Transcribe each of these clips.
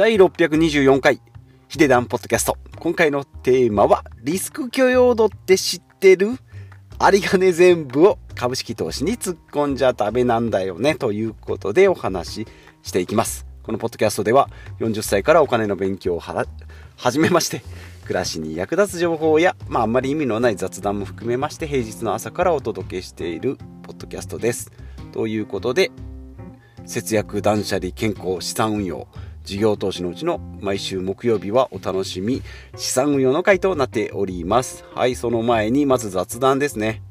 第624回、ヒデダンポッドキャスト。今回のテーマは、リスク許容度って知ってる？有り金全部を株式投資に突っ込んじゃダメなんだよね。ということでお話ししていきます。このポッドキャストでは、40歳からお金の勉強を始めまして、暮らしに役立つ情報や、まあ、あんまり意味のない雑談も含めまして、平日の朝からお届けしているポッドキャストです。ということで、節約、断捨離、健康、資産運用、事業投資のうちの毎週木曜日はお楽しみ資産運用の回となっております。はい、その前にまず雑談ですね。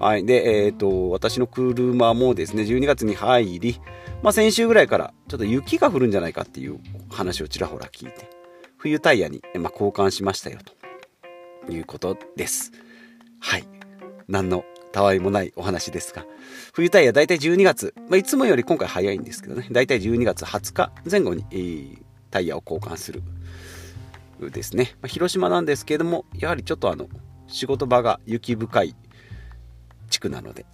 はい。で、えっ、ー、と、私の車もですね、12月に入り、まあ先週ぐらいからちょっと雪が降るんじゃないかっていう話をちらほら聞いて、冬タイヤに、まあ、交換しましたよということです。はい。何のたわいもないお話ですが、冬タイヤ大体12月、まあ、いつもより今回早いんですけどね、大体12月20日前後に、え、タイヤを交換するですね。まあ、広島なんですけれども、やはりちょっとあの、仕事場が雪深い地区なので、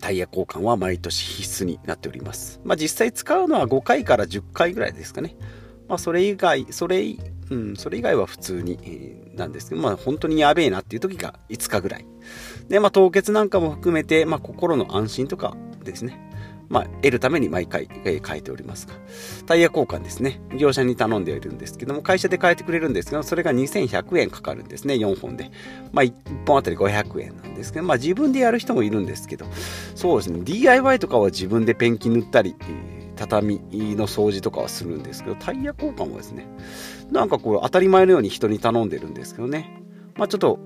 タイヤ交換は毎年必須になっております。まあ、実際使うのは5回から10回ぐらいですかね。まあ、それ以外、それ、うん、それ以外は普通に、え、なんですけど、まあ、本当にやべえなっていう時が5日ぐらい。で、まあ、凍結なんかも含めて、まあ、心の安心とかですね。まあ、得るために毎回、えー、変えておりますが。タイヤ交換ですね。業者に頼んでいるんですけども、会社で変えてくれるんですけど、それが2100円かかるんですね、4本で。まあ、1本あたり500円なんですけど、まあ、自分でやる人もいるんですけど、そうですね、DIY とかは自分でペンキ塗ったり、畳の掃除とかはするんですけど、タイヤ交換もですね、なんかこう当たり前のように人に頼んでるんですけどね、まあちょっと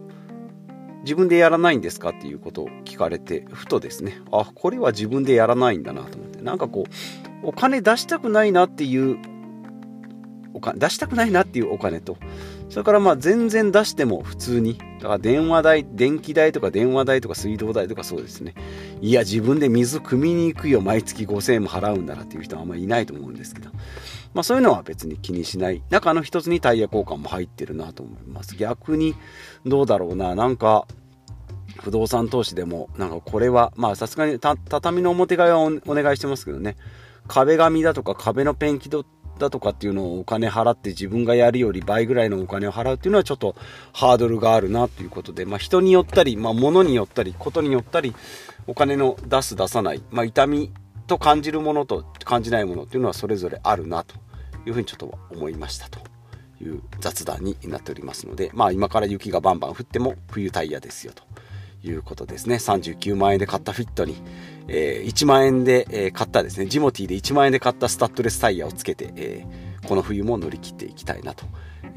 自分でやらないんですかっていうことを聞かれて、ふとですね、あ、これは自分でやらないんだなと思って、なんかこう、お金出したくないなっていうお金、出したくないなっていうお金と、それからまあ全然出しても普通に、だから電話代、電気代とか電話代とか水道代とかそうですね。いや、自分で水汲みに行くよ、毎月5000円も払うんだなっていう人はあんまりいないと思うんですけど、まあそういうのは別に気にしない。中の一つにタイヤ交換も入ってるなと思います。逆に、どうだろうな、なんか、不動産投資でも、なんかこれは、まあさすがに畳の表側はお願いしてますけどね、壁紙だとか壁のペンキだとかっていうのをお金払って自分がやるより倍ぐらいのお金を払うっていうのはちょっとハードルがあるなということで、まあ、人によったり、まあ、物によったり、ことによったり、お金の出す出さない、まあ、痛みと感じるものと感じないものっていうのはそれぞれあるなというふうにちょっと思いましたという雑談になっておりますので、まあ、今から雪がバンバン降っても冬タイヤですよと。いうことですね。39万円で買ったフィットに、えー、1万円で、え、買ったですね、ジモティーで1万円で買ったスタッドレスタイヤをつけて、え、この冬も乗り切っていきたいなと。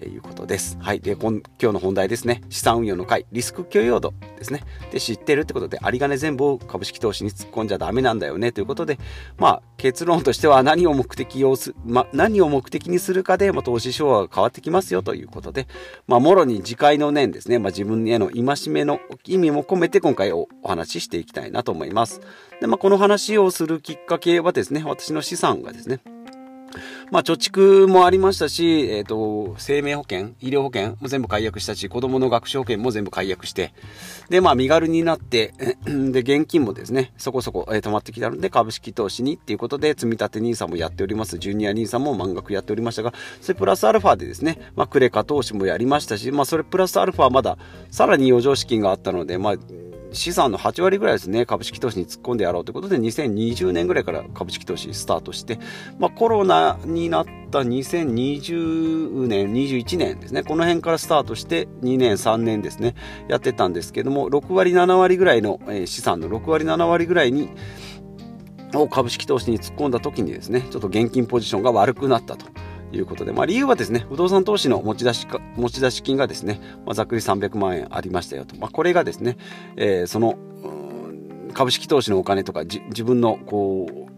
いうことです。はい。で、今日の本題ですね。資産運用の回、リスク許容度ですね。で、知ってるってことで、有り金全部を株式投資に突っ込んじゃダメなんだよねということで、まあ、結論としては何を目的をす、ま、何を目的にするかで、まあ、投資手法が変わってきますよということで、まあ、もろに自戒の念ですね。まあ、自分への戒めの意味も込めて今回お話ししていきたいなと思います。で、まあ、この話をするきっかけはですね、私の資産がですね、まあ、貯蓄もありましたし、えっ、ー、と、生命保険、医療保険も全部解約したし、子供の学習保険も全部解約して、で、まあ、身軽になって、で、現金もですね、そこそこ、えー、溜まってきたので、株式投資にっていうことで、積立 NISA もやっております。ジュニア NISA も満額やっておりましたが、それプラスアルファでですね、まあ、クレカ投資もやりましたし、まあ、それプラスアルファまだ、さらに余剰資金があったので、まあ、資産の8割ぐらいですね、株式投資に突っ込んでやろうということで、2020年ぐらいから株式投資スタートして、まあ、コロナになった2020年、21年ですね、この辺からスタートして2年、3年ですね、やってたんですけども、6割、7割ぐらいの、え資産の6割、7割ぐらいに、を株式投資に突っ込んだ時にですね、ちょっと現金ポジションが悪くなったと。いうことで、まあ、理由はですね、不動産投資の持ち出しか持ち出し金がですね、まあ、ざっくり300万円ありましたよと。まあ、これがですね、えー、その、株式投資のお金とか自分のこう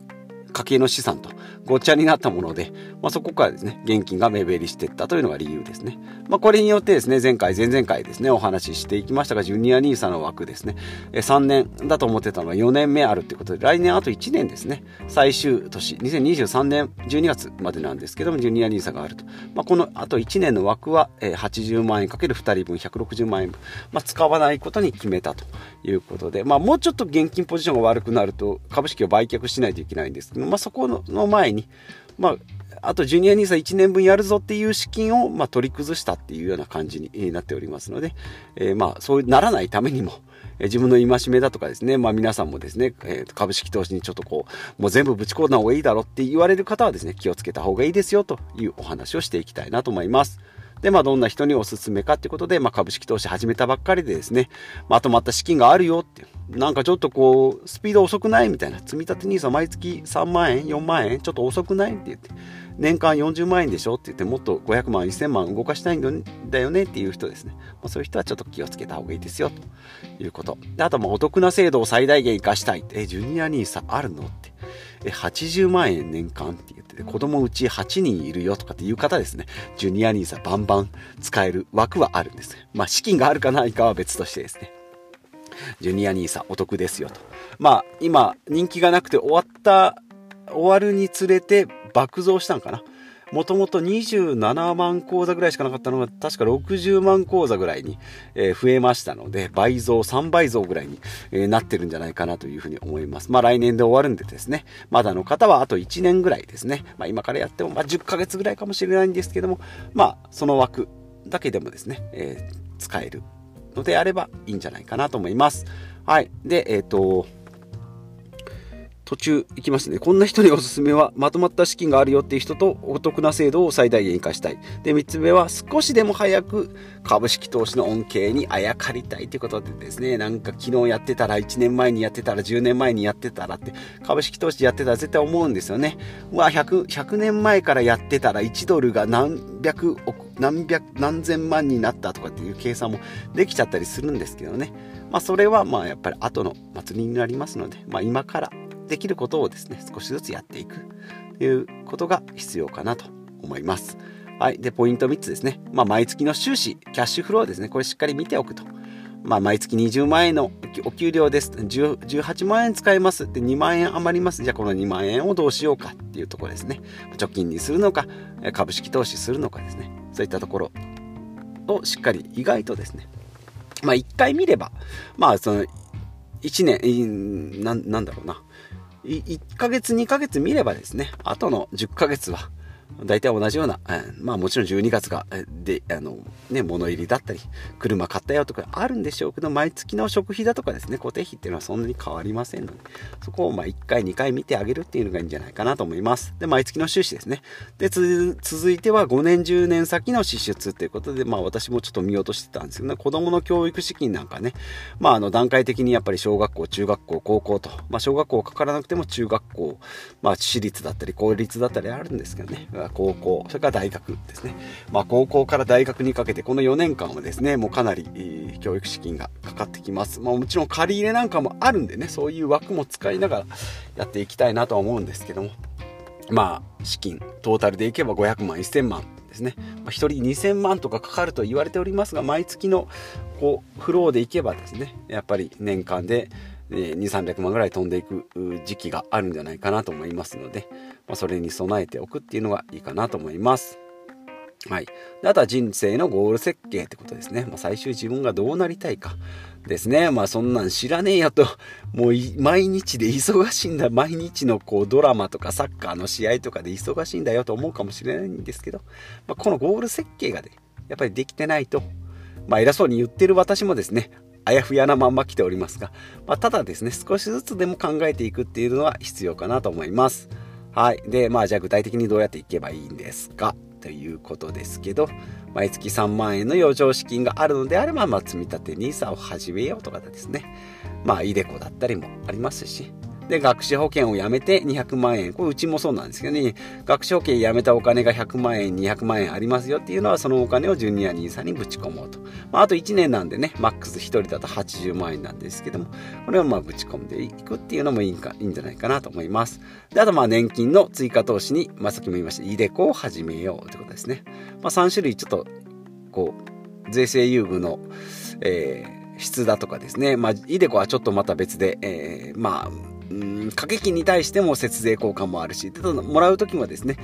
家計の資産とごちゃになったもので、まあ、そこからですね、現金が目減りしていったというのが理由ですね。まあ、これによってですね、前回、前々回ですね、お話ししていきましたが、ジュニア NISA の枠ですね、3年だと思ってたのが4年目あるということで、来年あと1年ですね、最終年、2023年12月までなんですけども、ジュニア NISA があると。まあ、このあと1年の枠は、80万円かける2人分160万円分、まあ、使わないことに決めたということで、まあ、もうちょっと現金ポジションが悪くなると、株式を売却しないといけないんですど、まあ、そこの前に、まあ、あとジュニア NISA 1年分やるぞっていう資金を、まあ、取り崩したっていうような感じになっておりますので、えー、まあ、そうならないためにも、え、自分の戒めだとかですね、まあ皆さんもですね、えー、株式投資にちょっとこう、もう全部ぶち込んだ方がいいだろうって言われる方はですね、気をつけた方がいいですよというお話をしていきたいなと思います。で、まあ、どんな人におすすめかってことで、まあ、株式投資始めたばっかりでですね、まとまった資金があるよっていう、なんかちょっとこう、スピード遅くないみたいな、積立 NISA 毎月3万円、4万円、ちょっと遅くないって言って、年間40万円でしょって言って、もっと500万、1000万動かしたいんだよねっていう人ですね。まあ、そういう人はちょっと気をつけた方がいいですよ、ということ。で、あと、ま、お得な制度を最大限活かしたい。え、ジュニア NISA あるのっ。80万円年間？って言ってて、子供うち8人いるよとかっていう方ですね。ジュニア NISA バンバン使える枠はあるんです。まあ、資金があるかないかは別としてですね。ジュニア NISA お得ですよと。まあ、今、人気がなくて終わった、終わるにつれて爆増したんかな。もともと27万口座ぐらいしかなかったのが、確か60万口座ぐらいに、え増えましたので、倍増、3倍増ぐらいに、えなってるんじゃないかなというふうに思います。まあ来年で終わるんでですね、まだの方はあと1年ぐらいですね、まあ今からやっても、まあ10ヶ月ぐらいかもしれないんですけども、まあその枠だけでもですね、えー、使えるのであればいいんじゃないかなと思います。はい。で、えっ、ー、と、途中行きますね。こんな人におすすめは、まとまった資金があるよっていう人とお得な制度を最大限活かしたい。で、3つ目は、少しでも早く株式投資の恩恵にあやかりたいということでですね、なんか昨日やってたら、1年前にやってたら、10年前にやってたらって、株式投資やってたら絶対思うんですよね。うわ、100、100年前からやってたら1ドルが何百億、何百、何千万になったとかっていう計算もできちゃったりするんですけどね。まあ、それはまあやっぱり後の祭りになりますので、まあ、今からできることをですね、少しずつやっていくということが必要かなと思います。はい。で、ポイント3つですね。まあ、毎月の収支、キャッシュフローですね。これしっかり見ておくと。まあ、毎月20万円のお給料です。18万円使えます。で、2万円余ります。じゃあ、この2万円をどうしようかっていうところですね。貯金にするのか、株式投資するのかですね。そういったところをしっかり意外とですね。まあ、1回見れば、まあ、その、1年、ななんだろうな。1ヶ月2ヶ月見ればですね、あとの10ヶ月は、大体同じような、まあもちろん12月が、で、あの、ね、物入りだったり、車買ったよとかあるんでしょうけど、毎月の食費だとかですね、固定費っていうのはそんなに変わりませんので、そこをまあ1回2回見てあげるっていうのがいいんじゃないかなと思います。で、毎月の収支ですね。で、続いては5年10年先の支出ということで、まあ私もちょっと見落としてたんですけどね、子供の教育資金なんかね、まああの段階的にやっぱり小学校、中学校、高校と、まあ小学校かからなくても中学校、まあ私立だったり公立だったりあるんですけどね、高校、それから大学ですね。まあ、高校から大学にかけて、この4年間はですね、もうかなり、教育資金がかかってきます。まあ、もちろん借り入れなんかもあるんでね、そういう枠も使いながらやっていきたいなとは思うんですけども、まあ、資金、トータルでいけば500万、1000万ですね。まあ、1人2000万とかかかると言われておりますが、毎月のこうフローでいけばですね、やっぱり年間で、え2、300万ぐらい飛んでいく時期があるんじゃないかなと思いますので、まあ、それに備えておくっていうのがいいかなと思います。はい。であとは人生のゴール設計ってことですね。まあ、最終自分がどうなりたいかですね。まあそんなん知らねえよと、もう毎日で忙しいんだ。毎日のこうドラマとかサッカーの試合とかで忙しいんだよと思うかもしれないんですけど、まあ、このゴール設計がね、やっぱりできてないと、まあ偉そうに言ってる私もですね、あやふやなまんま来ておりますが、まあ、ただですね、少しずつでも考えていくっていうのは必要かなと思います。はい。で、まあじゃあ具体的にどうやっていけばいいんですか？ということですけど、毎月3万円の余剰資金があるのであれば、まあ積み立 NISA を始めようとかですね。まあ iDeCo だったりもありますし、で、学資保険を辞めて200万円。これうちもそうなんですけどね、学資保険辞めたお金が100万円、200万円ありますよっていうのは、そのお金をジュニア NISA にぶち込もうと。まあ、あと1年なんでね、マックス1人だと80万円なんですけども、これをまあぶち込んでいくっていうのもいいか、いいんじゃないかなと思います。で、あとまあ年金の追加投資に、まあさっきも言いました、イデコを始めようってことですね。まあ3種類ちょっと、こう、税制優遇の、えー、質だとかですね。まあ、イデコはちょっとまた別で、えー、まあ、うん掛け金に対しても節税効果もあるし、ただもらう時もですね、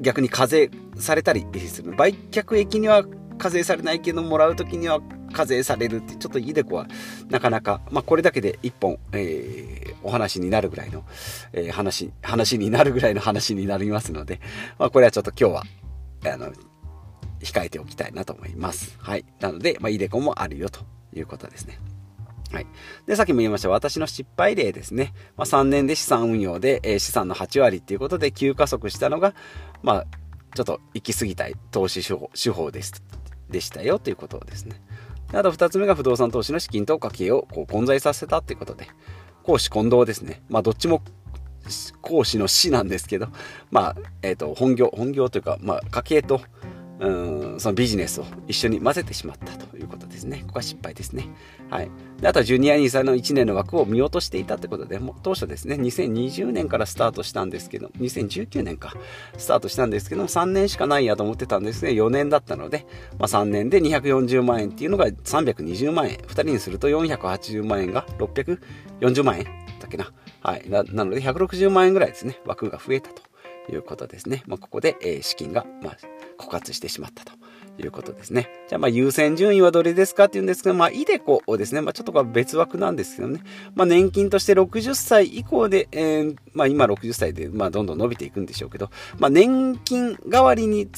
逆に課税されたりする。売却益には課税されないけど、もらう時には課税されるってちょっとイデコはなかなか、まあ、これだけで一本、えー、お話になるぐらいの、えー、話話になるぐらいの話になりますので、まあ、これはちょっと今日はあの控えておきたいなと思います。はい。なので、まあ、イデコもあるよということですね。はい。で、さっきも言いました私の失敗例ですね。まあ、3年で資産運用で、えー、資産の8割っていうことで急加速したのが、まあ、ちょっと行き過ぎたい投資手法手法ですでしたよということですね。あと2つ目が不動産投資の資金と家計をこう混在させたっていうことで、公私混同ですね。まあ、どっちも講師の死なんですけど、まあ、え、ー、と、本業、本業というか、まあ、家計と、うんそのビジネスを一緒に混ぜてしまったということですね。ここは失敗ですね。はい。であとはジュニアニーサの1年の枠を見落としていたということで、もう当初ですね、2020年からスタートしたんですけど、2019年か、スタートしたんですけど、3年しかないやと思ってたんですね、4年だったので、まあ、3年で240万円っていうのが320万円、2人にすると480万円が640万円だっけな。はい。ななので、160万円ぐらいですね、枠が増えたということですね。まあ、ここで、えー、資金が、まあ、枯渇してしまったということですね。じゃあ、まあ、優先順位はどれですかっていうんですけど、まあ、イデコをですね、まあ、ちょっとこれ別枠なんですけどね、まあ、年金として60歳以降で、えー、まあ、今60歳で、まあ、どんどん伸びていくんでしょうけど、まあ、年金代わりに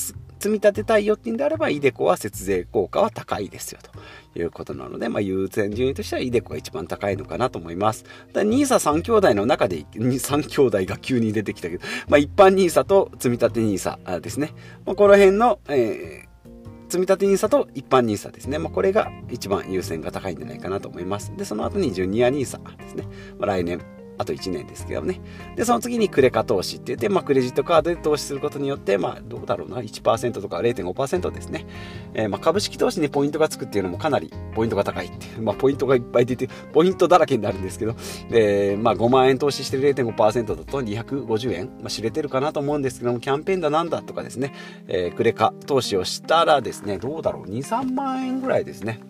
積み立てたいよっていうんであれば、イデコは節税効果は高いですよと。いうことなので、まあ、優先順位としてはイデコが一番高いのかなと思います。だ NISA3 兄弟の中で、3兄弟が急に出てきたけど、まあ、一般 NISA と積み立 NISA ですね。まあ、この辺の、えー、積立 NISA と一般 NISA ですね。まあ、これが一番優先が高いんじゃないかなと思います。で、その後にジュニア NISA ですね。まあ、来年あと1年ですけどね。で、その次にクレカ投資って言って、まあ、クレジットカードで投資することによって、まあ、どうだろうな、1%とか0.5%ですね。えー、まあ、株式投資にポイントがつくっていうのもかなりポイントが高いっていう、まあ、ポイントがいっぱい出て、ポイントだらけになるんですけど、で、まあ、5万円投資してる0.5%だと250円、まあ、知れてるかなと思うんですけども、キャンペーンだなんだとかですね、えー、クレカ投資をしたらですね、どうだろう、2、3万円ぐらいですね。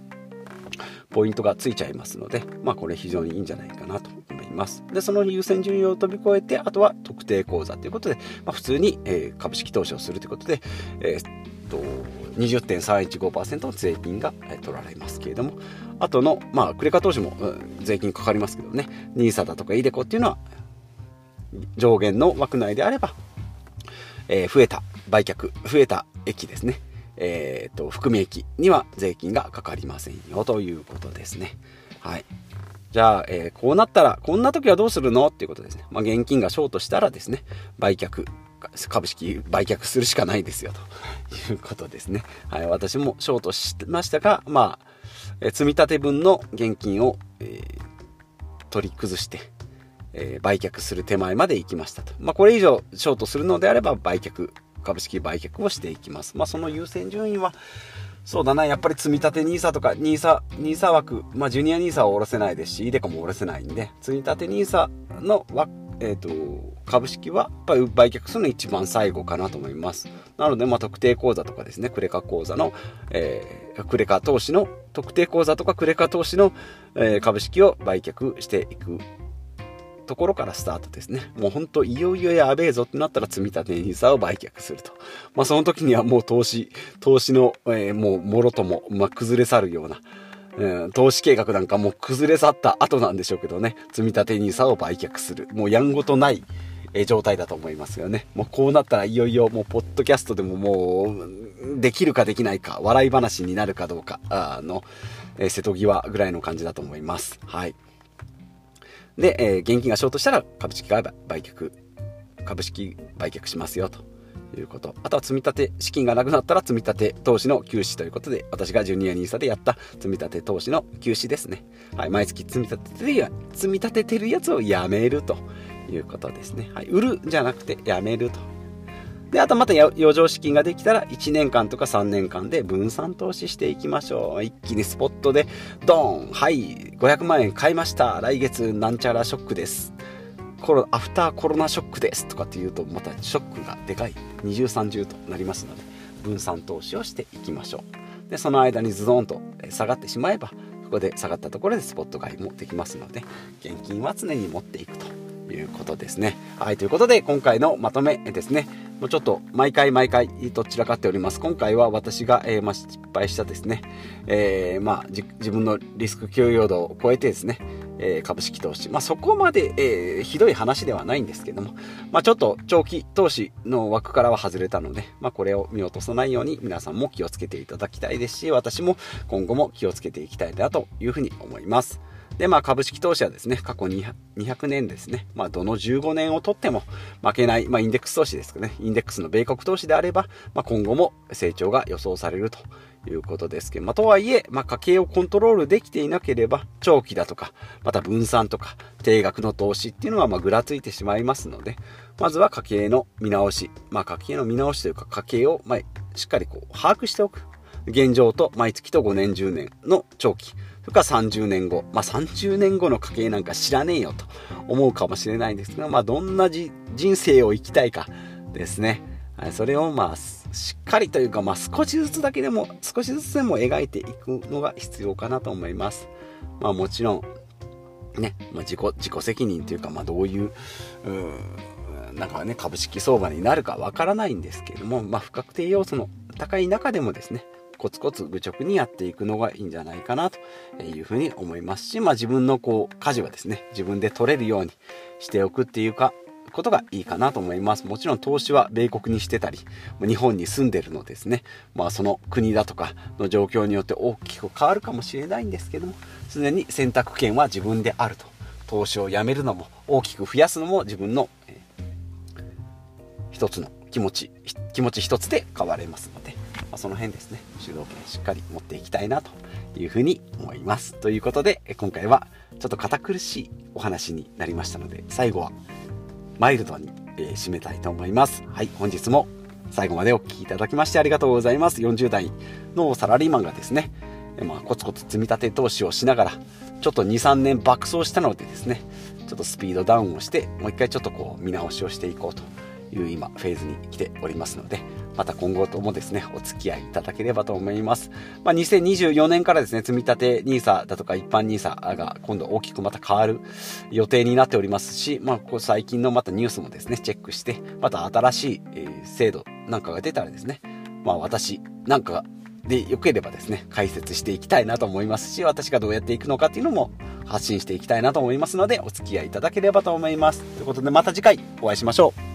ポイントがついちゃいますので、まあ、これ非常にいいんじゃないかなとます。で、その優先順位を飛び越えて、あとは特定口座ということで、まあ、普通に、えー、株式投資をするということで、えー、っと、20.315%の税金が、取られますけれども、あとの、まあ、クレカ投資も、うん、税金かかりますけどね、NISA だとか iDeCo っていうのは、上限の枠内であれば、えー、増えた売却、増えた駅ですね。えーと、含み益には税金がかかりませんよということですね。はい。じゃあ、えー、こうなったら、こんな時はどうするの？っていうことですね。まあ、現金がショートしたらですね、売却、株式売却するしかないですよ、と いうことですね。はい、私もショートしましたが、まあ、え積立分の現金を、えー、取り崩して、え、売却する手前まで行きましたと。まあ、これ以上ショートするのであれば、売却、株式売却をしていきます。まあ、その優先順位は、そうだな、やっぱり積み立て NISA とか NISA、NISA 枠、まあ、ジュニア NISA は下ろせないですし、イデコも下ろせないんで、積み立て NISA の枠、えっ、ー、と、株式はやっぱり売却するの一番最後かなと思います。なので、まあ、特定口座とかですね、クレカ口座の、えー、クレカ投資の、特定口座とかクレカ投資の、えー、株式を売却していくところからスタートですね。もうほんといよいよやべえぞってなったら積み立て NISA を売却すると。まあその時にはもう投資、投資の、えー、もうもろとも、まあ、崩れ去るような、うん、投資計画なんかもう崩れ去った後なんでしょうけどね、積み立て NISA を売却する。もうやんごとない、え状態だと思いますよね。もうこうなったらいよいよもうポッドキャストでももうできるかできないか、笑い話になるかどうかあの、え、瀬戸際ぐらいの感じだと思います。はい。で、えー、現金がショートしたら株式が売却、株式売却しますよということ。あとは積み立て、資金がなくなったら積み立て投資の休止ということで、私がジュニア NISA でやった積み立て投資の休止ですね。はい、毎月積み立ててるや、積み立ててるやつをやめるということですね。はい、売るじゃなくてやめるとで、あとまた余剰資金ができたら1年間とか3年間で分散投資していきましょう。一気にスポットでドーンはい、500万円買いました来月なんちゃらショックです。コロアフターコロナショックですとかっていうとまたショックがでかい二重三重となりますので分散投資をしていきましょう。で、その間にズドンと下がってしまえばここで下がったところでスポット買いもできますので現金は常に持っていくということですね。はい、ということで今回のまとめですね。もうちょっと毎回毎回どちらかっております。今回は私が、えー、まあ、失敗したですね、えー、まあ、自分のリスク許容度を超えてですね、えー、株式投資。まあ、そこまで、えー、ひどい話ではないんですけども、まあ、ちょっと長期投資の枠からは外れたので、まあ、これを見落とさないように皆さんも気をつけていただきたいですし、私も今後も気をつけていきたいなというふうに思います。で、まあ、株式投資はですね、過去200年ですね、まあ、どの15年をとっても負けない、まあ、インデックス投資ですかね、インデックスの米国投資であれば、まあ、今後も成長が予想されるということですけど、まあ、とはいえ、まあ、家計をコントロールできていなければ、長期だとか、また分散とか、定額の投資っていうのは、まあ、ぐらついてしまいますので、まずは家計の見直し、まあ、家計の見直しというか、家計を、まあ、しっかりこう、把握しておく。現状と毎月と5年、10年の長期。それから30年後。まあ、30年後の家計なんか知らねえよと思うかもしれないんですが、まあ、どんな人生を生きたいかですね。それをまあ、しっかりというか、まあ、少しずつだけでも、少しずつでも描いていくのが必要かなと思います。まあ、もちろん、ね、まあ、自己、自己責任というか、まあ、どういう、うなんかね、株式相場になるかわからないんですけれども、まあ、不確定要素の高い中でもですね、コツコツ愚直にやっていくのがいいんじゃないかなというふうに思いますし、まあ、自分のこう、舵はですね、自分で取れるようにしておくっていうか、ことがいいかなと思います。もちろん投資は米国にしてたり、日本に住んでるのですね、まあその国だとかの状況によって大きく変わるかもしれないんですけども、常に選択権は自分であると。投資をやめるのも、大きく増やすのも自分の、えー、一つの気持ち、気持ち一つで変われますので、ま、その辺ですね、主導権しっかり持っていきたいなというふうに思います。ということで、今回はちょっと堅苦しいお話になりましたので、最後はマイルドに、え、締めたいと思います。はい、本日も最後までお聴きいただきましてありがとうございます。40代のサラリーマンがですね、まあ、コツコツ積み立て投資をしながら、ちょっと2、3年爆走したのでですね、ちょっとスピードダウンをして、もう一回ちょっとこう見直しをしていこうという今フェーズに来ておりますので、また今後ともですね、お付き合いいただければと思います。まあ、2024年からですね、積み立て NISA だとか一般 NISA が今度大きくまた変わる予定になっておりますし、まあ、こ最近のまたニュースもですね、チェックして、また新しい、え制度なんかが出たらですね、まあ私なんかでよければですね、解説していきたいなと思いますし、私がどうやっていくのかっていうのも発信していきたいなと思いますので、お付き合いいただければと思います。ということでまた次回お会いしましょう。